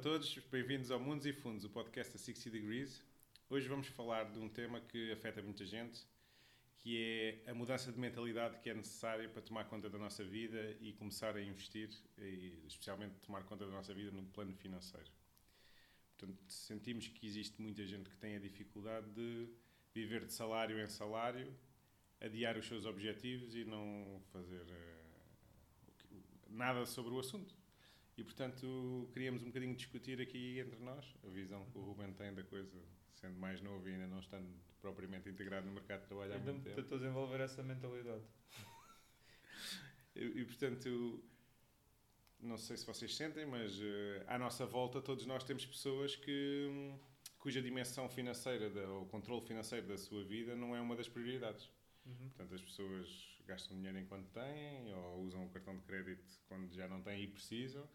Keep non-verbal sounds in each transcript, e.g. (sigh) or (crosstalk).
todos, bem-vindos ao Mundos e Fundos, o podcast da 60 Degrees. Hoje vamos falar de um tema que afeta muita gente, que é a mudança de mentalidade que é necessária para tomar conta da nossa vida e começar a investir, e especialmente tomar conta da nossa vida no plano financeiro. Portanto, sentimos que existe muita gente que tem a dificuldade de viver de salário em salário, adiar os seus objetivos e não fazer uh, nada sobre o assunto. E, portanto, queríamos um bocadinho discutir aqui entre nós a visão que o Ruben tem da coisa, sendo mais novo e ainda não estando propriamente integrado no mercado de trabalho há muito tempo. tentou desenvolver essa mentalidade. (laughs) E, e, portanto, não sei se vocês sentem, mas uh, à nossa volta todos nós temos pessoas que cuja dimensão financeira, da, ou controle financeiro da sua vida não é uma das prioridades. Uhum. Portanto, as pessoas gastam dinheiro enquanto têm ou usam o cartão de crédito quando já não têm e precisam.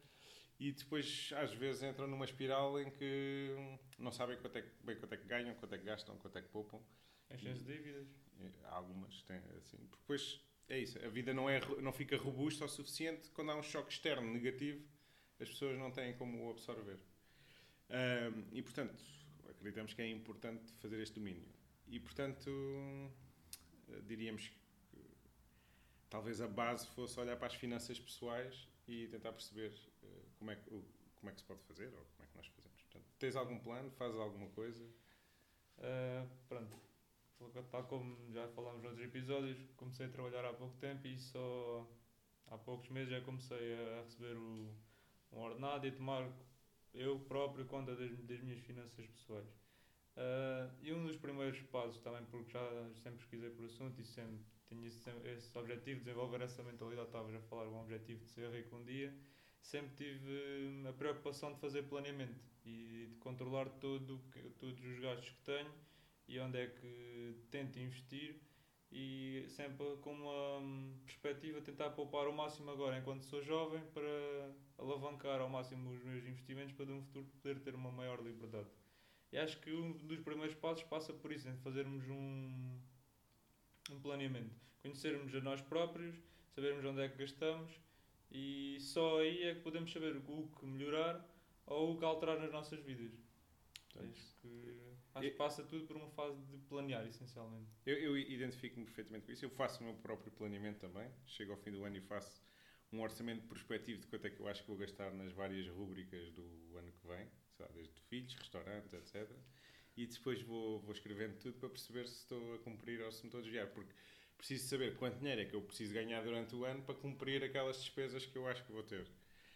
E depois, às vezes, entram numa espiral em que não sabem quanto é, que- bem quanto é que ganham, quanto é que gastam, quanto é que poupam. Enchem-se de dívidas. E Algumas têm assim. Porque depois é isso, a vida não, é, não fica robusta o suficiente quando há um choque externo negativo, as pessoas não têm como o absorver. Ahm, e portanto, acreditamos que é importante fazer este domínio. E portanto, eh, diríamos que talvez a base fosse olhar para as finanças pessoais e tentar perceber como é, que, como é que se pode fazer ou como é que nós fazemos. Portanto, tens algum plano? Fazes alguma coisa? Ah, pronto. Tal como já falámos noutros episódios, comecei a trabalhar há pouco tempo e só há poucos meses já comecei a receber o, um ordenado e tomar eu próprio conta das, das minhas finanças pessoais. Ah, e um dos primeiros passos também, porque já sempre pesquisei por assunto e sempre tinha esse, esse objetivo de desenvolver essa mentalidade, estavas a falar, um objetivo de ser rico um dia, sempre tive hum, a preocupação de fazer planeamento e de controlar todo, o todos os gastos que tenho e onde é que tento investir e sempre com uma hum, perspectiva de tentar poupar ao máximo agora enquanto sou jovem para alavancar ao máximo os meus investimentos para no futuro poder ter uma maior liberdade. E acho que um dos primeiros passos passa por isso, em fazermos um, um planeamento. Conhecermos a nós próprios, sabermos onde é que gastamos e só aí é que podemos saber o que melhorar ou o que alterar nas nossas vidas. Portanto, Acho que, acho que passa tudo por uma fase de planear, essencialmente. Eu, eu identifico-me perfeitamente com isso. Eu faço o meu próprio planeamento também. Chego ao fim do ano e faço um orçamento prospectivo de quanto é que eu acho que vou gastar nas várias rúbricas do ano que vem, sei lá, desde filhos, restaurantes, etc. E depois vou, vou escrevendo tudo para perceber se estou a cumprir ou se me estou a desviar. Porque preciso saber quanto dinheiro é que eu preciso ganhar durante o ano para cumprir aquelas despesas que eu acho que vou ter.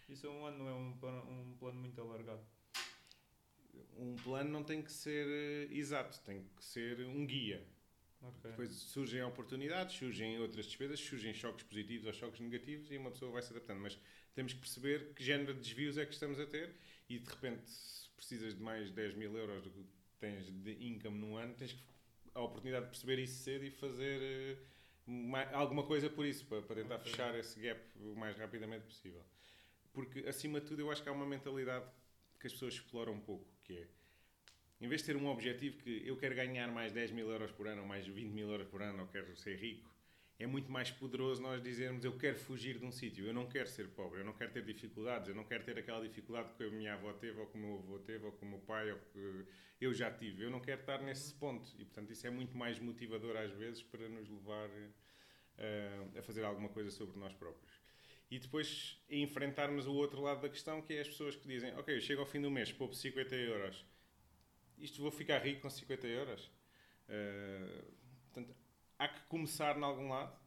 Isso é um ano, não é um plano, um plano muito alargado. Um plano não tem que ser eh, exato, tem que ser um guia. Ok. Depois surgem oportunidades, surgem outras despesas, surgem choques positivos ou choques negativos e uma pessoa vai se adaptando. Mas temos que perceber que género de desvios é que estamos a ter e de repente, se precisas de mais 10 mil euros do que tens de income num ano, tens que- a oportunidade de perceber isso cedo e fazer eh, ma- alguma coisa por isso, para, para tentar Ok. fechar esse gap o mais rapidamente possível. Porque, acima de tudo, eu acho que há uma mentalidade que as pessoas exploram um pouco, que é em vez de ter um objetivo que eu quero ganhar mais 10 mil euros por ano, ou mais 20 mil euros por ano, ou quero ser rico, é muito mais poderoso nós dizermos eu quero fugir de um sítio, eu não quero ser pobre, eu não quero ter dificuldades, eu não quero ter aquela dificuldade que a minha avó teve, ou que o meu avô teve, ou que o meu pai, ou que eu já tive. Eu não quero estar nesse ponto. E, portanto, isso é muito mais motivador às vezes para nos levar eh, a fazer alguma coisa sobre nós próprios. E depois enfrentarmos o outro lado da questão, que é as pessoas que dizem: Ok, eu chego ao fim do mês, poupo 50 euros. Isto vou ficar rico com 50 euros? Eh, portanto, há que começar em algum lado,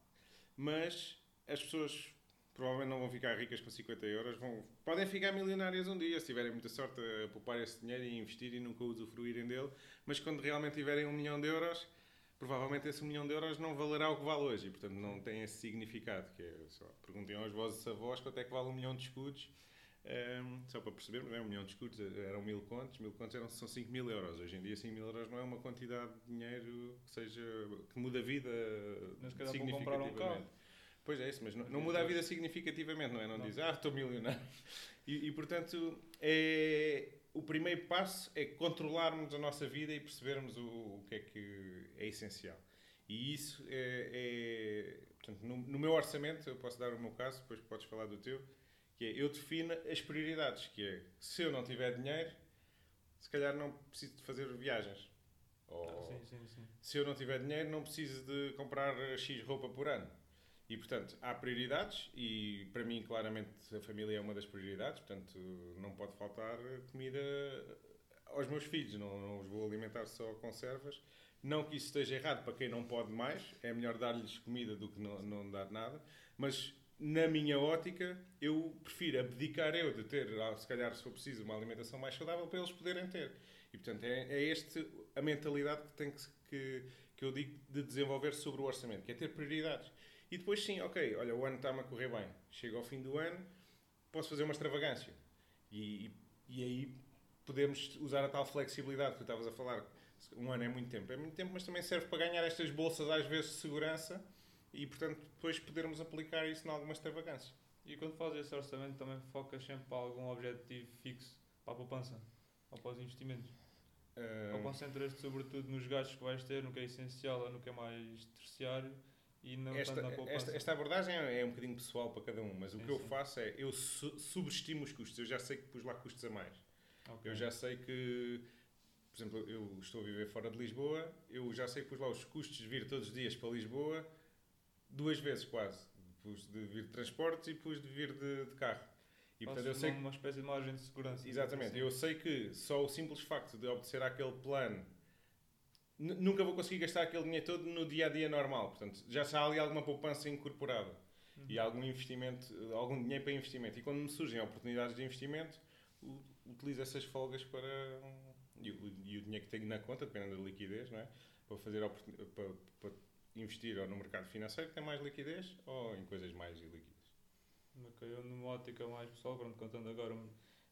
mas as pessoas provavelmente não vão ficar ricas com 50 euros, vão, podem ficar milionárias um dia, se tiverem muita sorte a poupar esse dinheiro e investir e nunca usufruírem dele, mas quando realmente tiverem um milhão de euros, provavelmente esse um milhão de euros não valerá o que vale hoje, e portanto não tem esse significado, que é, só, perguntem aos vossos avós quanto é que vale um milhão de escudos, Ehm, só para percebermos, é um milhão de escudos eram mil contos, mil contos eram, são 5 mil euros. Hoje em dia 5 mil euros não é uma quantidade de dinheiro que seja que muda a vida Mas um significativamente. carro. Pois é isso, mas não, não muda a vida significativamente, não é? Não, Não. diz, ah, estou milionário. (laughs) E, e, portanto, é, o primeiro passo é controlarmos a nossa vida e percebermos o, o que é que é essencial. E isso é, é- portanto, no, no meu orçamento, eu posso dar o meu caso, depois podes falar do teu, que é eu defino as prioridades, que é se eu não tiver dinheiro, se calhar não preciso de fazer viagens. Ou Ah, sim, sim, sim. se eu não tiver dinheiro, não preciso de comprar X roupa por ano. E, portanto, há prioridades e, para mim, claramente, a família é uma das prioridades. Portanto, não pode faltar comida aos meus filhos. Não, não os vou alimentar só com conservas. Não que isso esteja errado para quem não pode mais. É melhor dar-lhes comida do que não, não dar nada. Mas, na minha ótica, eu prefiro abdicar eu de ter, ah, se calhar, se for preciso, uma alimentação mais saudável para eles poderem ter. E, portanto, é, é este a mentalidade que, tem que, que, que eu digo de desenvolver sobre o orçamento, que é ter prioridades. E depois, sim, ok, olha, o ano está-me a correr bem. Chega ao fim do ano, posso fazer uma extravagância. E, e aí podemos usar a tal flexibilidade que tu estavas a falar. Um ano é muito tempo. É muito tempo, mas também serve para ganhar estas bolsas, às vezes, de segurança e, portanto, depois podermos aplicar isso em alguma extravagância. E quando fazes esse orçamento também focas sempre para algum objetivo fixo para a poupança ou para os investimentos? Ah, Ou concentras-te sobretudo nos gastos que vais ter, no que é essencial ou no que é mais terciário e não esta, tanto na poupança? esta, esta abordagem é é um bocadinho pessoal para cada um, mas o Sim, que eu sim. faço é eu su- subestimo os custos. Eu já sei que pus lá custos a mais. Ok. Eu já sei que, por exemplo, eu estou a viver fora de Lisboa, eu já sei que pus lá os custos de vir todos os dias para Lisboa duas vezes quase. Pus de vir de transportes e pus de vir de, de carro. E portanto eu sei uma, uma espécie de margem de segurança. que, exatamente, Assim. eu sei que só o simples facto de obedecer àquele plano nu- nunca vou conseguir gastar aquele dinheiro todo no dia a dia normal. Portanto, já há ali alguma poupança incorporada Uhum. e algum investimento, algum dinheiro para investimento. E quando me surgem oportunidades de investimento, utilizo essas folgas para. E o, e o dinheiro que tenho na conta, dependendo da liquidez, não é? Para fazer para investir ou no mercado financeiro que tem mais liquidez ou em coisas mais ilíquidas. Ok, eu numa ótica mais pessoal, pronto, contando agora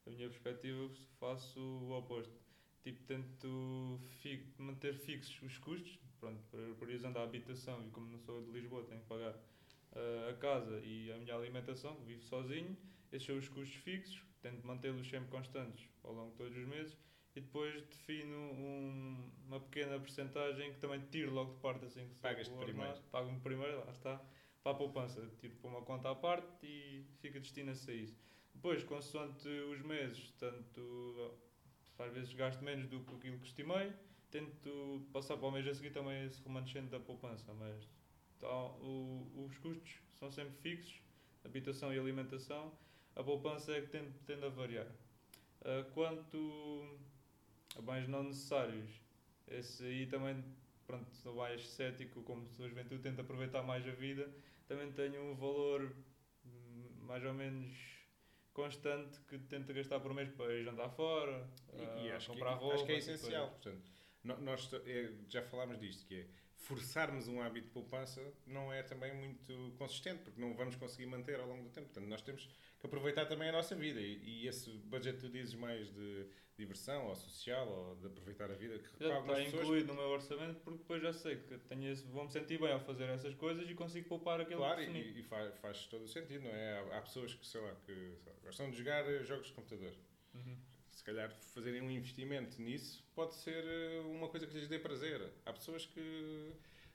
a minha perspectiva, faço o oposto. Tipo, tento fi- manter fixos os custos, pronto, pri- priorizando a habitação e como não sou de Lisboa, tenho que pagar ah, a casa e a minha alimentação, vivo sozinho, esses são os custos fixos, tento mantê-los sempre constantes ao longo de todos os meses e depois defino um- uma pequena porcentagem que também tiro logo de parte assim que Pagas-te primeiro. Pago-me primeiro, lá está para a poupança. Tiro para uma conta à parte e fica destina-se a isso. Depois, consoante os meses, tanto às vezes gasto menos do que aquilo que estimei, tento passar para o mês a seguir também esse remanescente da poupança, mas então, o- os custos são sempre fixos, habitação e alimentação, a poupança é que tende, tende a variar. Ah, quanto a bens não necessários, esse aí também, pronto, sou mais cético, como sou juventude, tento aproveitar mais a vida, também tenho um valor hum, mais ou menos constante que tento gastar por mês para ir jantar fora, E, e ah, acho, que, comprar roupa. acho que é essencial. Portanto, nós é, já falámos disto, que é forçarmos um hábito de poupança não é também muito consistente, porque não vamos conseguir manter ao longo do tempo. Portanto, nós temos que aproveitar também a nossa vida. E, e esse budget que tu dizes mais de diversão, ou social, ou de aproveitar a vida, que está pessoas... incluído no meu orçamento porque depois já sei que tenho esse, vou-me sentir bem ao fazer essas coisas e consigo poupar aquilo Claro, e, e faz, faz todo o sentido, não é? Há, há pessoas que, sei lá, que sei lá, gostam de jogar jogos de computador. Uhum. Se calhar fazerem um investimento nisso pode ser eh, uma coisa que lhes dê prazer. Há pessoas que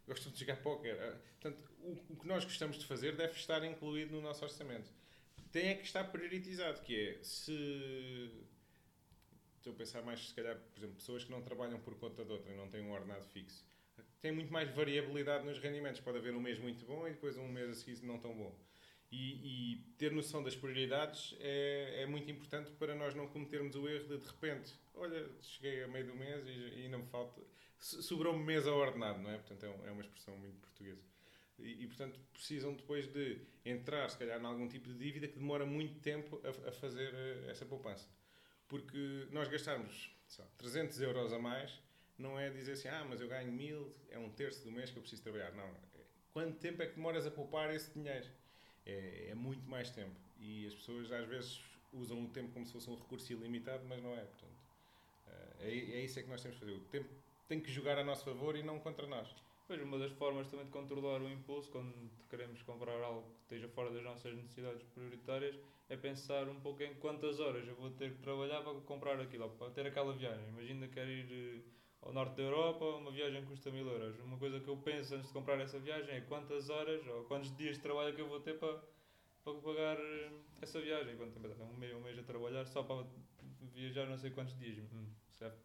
gostam de jogar póquer. Ah, Portanto, o, que nós gostamos de fazer deve estar incluído no nosso orçamento. Tem é que estar prioritizado, que é se estou a pensar mais, se calhar, por exemplo, pessoas que não trabalham por conta de outra e não têm um ordenado fixo. Tem muito mais variabilidade nos rendimentos. Pode haver um mês muito bom e depois um mês a seguir não tão bom. E, e ter noção das prioridades é, é muito importante para nós não cometermos o erro de de repente, olha, cheguei a meio do mês e, e ainda me falta. so- Sobrou-me mês ao ordenado, não é? Portanto, é, um- é uma expressão muito portuguesa. E, e, portanto, precisam depois de entrar, se calhar, em algum tipo de dívida que demora muito tempo a, a fazer eh, essa poupança. Porque nós gastarmos lá, 300 euros a mais não é dizer assim, ah, mas eu ganho mil, é um terço do mês que eu preciso trabalhar. Não. Quanto tempo é que demoras a poupar esse dinheiro? É, é muito mais tempo. E as pessoas às vezes usam o tempo como se fosse um recurso ilimitado, mas não é. Portanto, eh, é, é isso é que nós temos que fazer. O tempo tem que jogar a nosso favor e não contra nós. Pois, uma das formas também de controlar o impulso quando queremos comprar algo que esteja fora das nossas necessidades prioritárias é pensar um pouco em quantas horas eu vou ter que trabalhar para comprar aquilo, para ter aquela viagem. Imagina que quero ir eh, ao norte da Europa, uma viagem custa mil euros. Uma coisa que eu penso antes de comprar essa viagem é quantas horas ou quantos dias de trabalho é que eu vou ter para, para pagar eh, essa viagem. Quando também um mês, um mês a trabalhar só para viajar não sei quantos dias. Hum,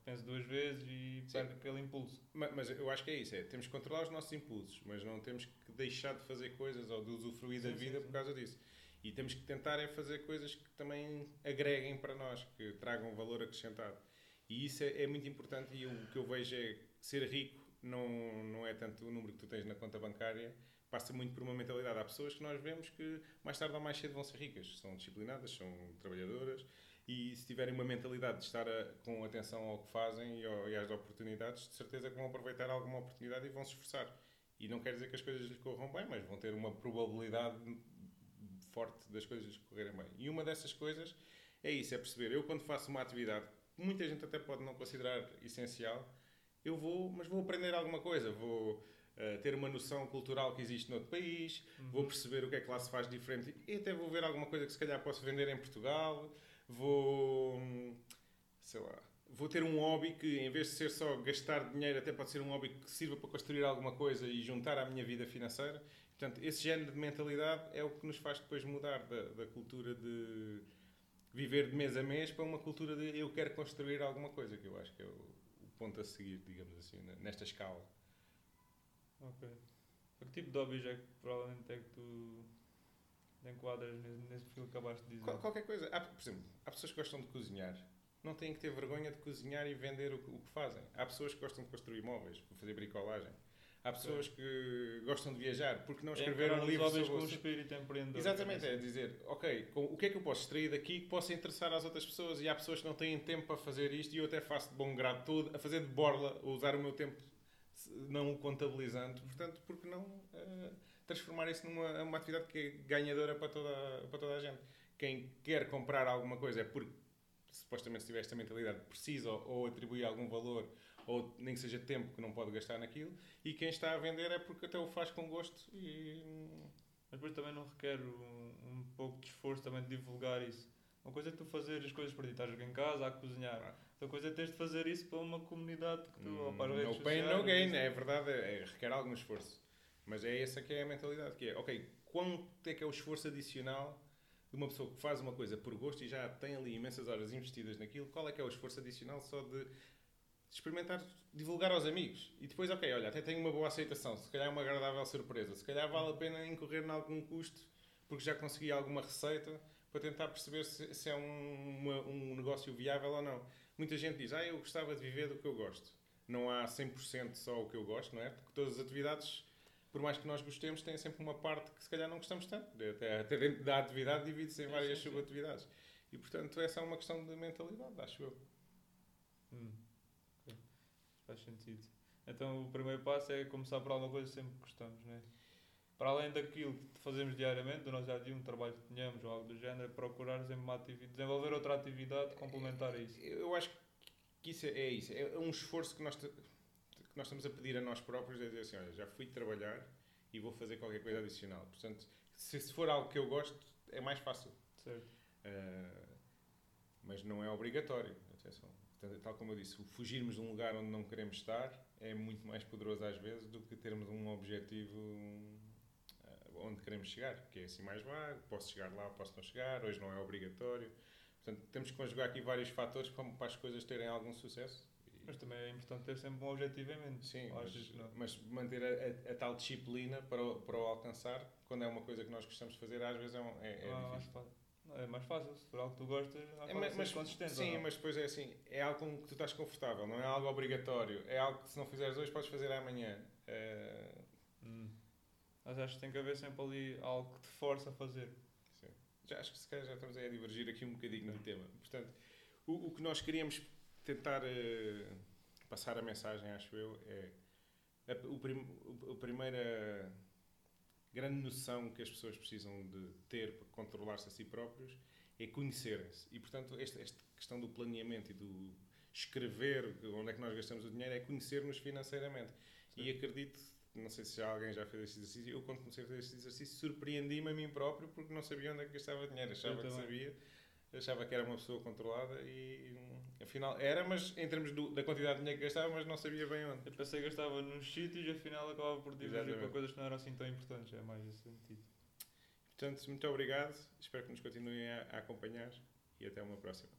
penso duas vezes e Sim. perco aquele impulso. Ma- Mas eu acho que é isso, é, temos que controlar os nossos impulsos, mas não temos que deixar de fazer coisas ou de usufruir da Sim, sim, vida sim. por causa disso. E temos que tentar é fazer coisas que também agreguem para nós, que tragam valor acrescentado. E isso é, é muito importante e o que eu vejo é ser rico não, não é tanto o número que tu tens na conta bancária, passa muito por uma mentalidade. Há pessoas que nós vemos que mais tarde ou mais cedo vão ser ricas, são disciplinadas, são trabalhadoras e se tiverem uma mentalidade de estar a- com atenção ao que fazem e, ao- e às oportunidades, de certeza que vão aproveitar alguma oportunidade e vão se esforçar. E não quer dizer que as coisas lhes corram bem, mas vão ter uma probabilidade forte das coisas lhes correrem bem. E uma dessas coisas é isso, é perceber. Eu quando faço uma atividade, que muita gente até pode não considerar essencial, eu vou, mas vou aprender alguma coisa, vou eh, ter uma noção cultural que existe noutro país, vou perceber o que é que lá se faz diferente e até vou ver alguma coisa que se calhar posso vender em Portugal, vou, sei lá, vou ter um hobby que em vez de ser só gastar dinheiro, até pode ser um hobby que sirva para construir alguma coisa e juntar à minha vida financeira. Portanto, esse género de mentalidade é o que nos faz depois mudar da, da cultura de viver de mês a mês para uma cultura de eu quero construir alguma coisa, que eu acho que é o, o ponto a seguir, digamos assim, ne- nesta escala. Ok. Que tipo de hobbies é que provavelmente é que tu enquadras nesse, nesse perfil que acabaste de dizer? Qual- qualquer coisa. Há, por exemplo, há pessoas que gostam de cozinhar. Não têm que ter vergonha de cozinhar e vender o, o que fazem. Há pessoas que gostam de construir móveis, fazer bricolagem. Há pessoas que gostam de viajar porque não escreveram Encarar um livro sobre com o espírito empreendedor. Exatamente, é sim. dizer, ok, com- o que é que eu posso extrair daqui que possa interessar às outras pessoas? E há pessoas que não têm tempo para fazer isto e eu até faço de bom grado todo, a fazer de borla, usar o meu tempo não o contabilizando. Portanto, por que não eh, transformar isso numa uma atividade que é ganhadora para toda, para toda a gente? Quem quer comprar alguma coisa é porque supostamente se tiver esta mentalidade precisa ou, ou atribui algum valor ou nem que seja tempo que não pode gastar naquilo e quem está a vender é porque até o faz com gosto e hum, Mas depois também não requer um, um pouco de esforço também de divulgar isso. Uma coisa é tu fazer as coisas para ti, estás em casa a cozinhar. Outra coisa é teres de fazer isso para uma comunidade que tu, ou para as redes no pain, no gain, é verdade, é, requer algum esforço. Mas é essa que é a mentalidade, que é, ok, quanto é que é o esforço adicional de uma pessoa que faz uma coisa por gosto e já tem ali imensas horas investidas naquilo, qual é que é o esforço adicional só de experimentar, divulgar aos amigos. E depois, ok, olha, até tenho uma boa aceitação, se calhar é uma agradável surpresa, se calhar vale a pena incorrer em algum custo, porque já consegui alguma receita, para tentar perceber se, se é um, uma- um negócio viável ou não. Muita gente diz, ah, eu gostava de viver do que eu gosto. Não há 100% só o que eu gosto, não é? Porque todas as atividades, por mais que nós gostemos, têm sempre uma parte que se calhar não gostamos tanto. Até, até dentro da atividade divide-se em várias subatividades. E, portanto, essa é uma questão de mentalidade, acho eu. Hum. Faz sentido. Então o primeiro passo é começar por alguma coisa que sempre gostamos, né? Para além daquilo que fazemos diariamente, do nosso dia a dia, um trabalho que tenhamos ou algo do género, é procurar sempre uma atividade, desenvolver outra atividade complementar a isso. Eu acho que isso é, é isso. É um esforço que nós, te- que nós estamos a pedir a nós próprios, é dizer assim, olha, já fui trabalhar e vou fazer qualquer coisa adicional. Portanto, se, se for algo que eu gosto, é mais fácil. Certo. Uh, mas não é obrigatório. Atenção. Tal como eu disse, o fugirmos de um lugar onde não queremos estar é muito mais poderoso às vezes do que termos um objetivo uh, onde queremos chegar, que é assim mais vago, posso chegar lá, posso não chegar, hoje não é obrigatório. Portanto, temos que conjugar aqui vários fatores para, para as coisas terem algum sucesso. Mas também é importante ter sempre um objetivo em mente. Sim, mas, mas manter a, a- a tal disciplina para o, para o alcançar, quando é uma coisa que nós gostamos de fazer, às vezes é, é, é mais difícil. É mais fácil. Se for algo que tu gostas, É, é, mas, mas- consistente. sim, mas depois é assim, é algo com que tu estás confortável, não é algo obrigatório, é algo que se não fizeres hoje podes fazer amanhã. É, Hum. Mas acho que tem que haver sempre ali algo que te força a fazer. sim. Já acho que se calhar já estamos a divergir aqui um bocadinho do tema. Portanto, o, o que nós queríamos tentar eh, passar a mensagem, acho eu, é a, o prim, o- a primeira grande noção que as pessoas precisam de ter para controlar-se a si próprios é conhecerem-se. E, portanto, esta, esta questão do planeamento e do escrever onde é que nós gastamos o dinheiro é conhecer-nos financeiramente. E acredito, não sei se alguém já fez este exercício, eu quando comecei a fazer este exercício surpreendi-me a mim próprio porque não sabia onde é que gastava dinheiro. Achava que sabia, achava que era uma pessoa controlada e hum, afinal era, mas em termos do- da quantidade de dinheiro que gastava, mas não sabia bem onde. Eu pensei que gastava nos sítios e afinal acabava por divergir para coisas que não eram assim tão importantes. É mais esse sentido. Portanto, muito obrigado. Espero que nos continuem a, a acompanhar e até uma próxima.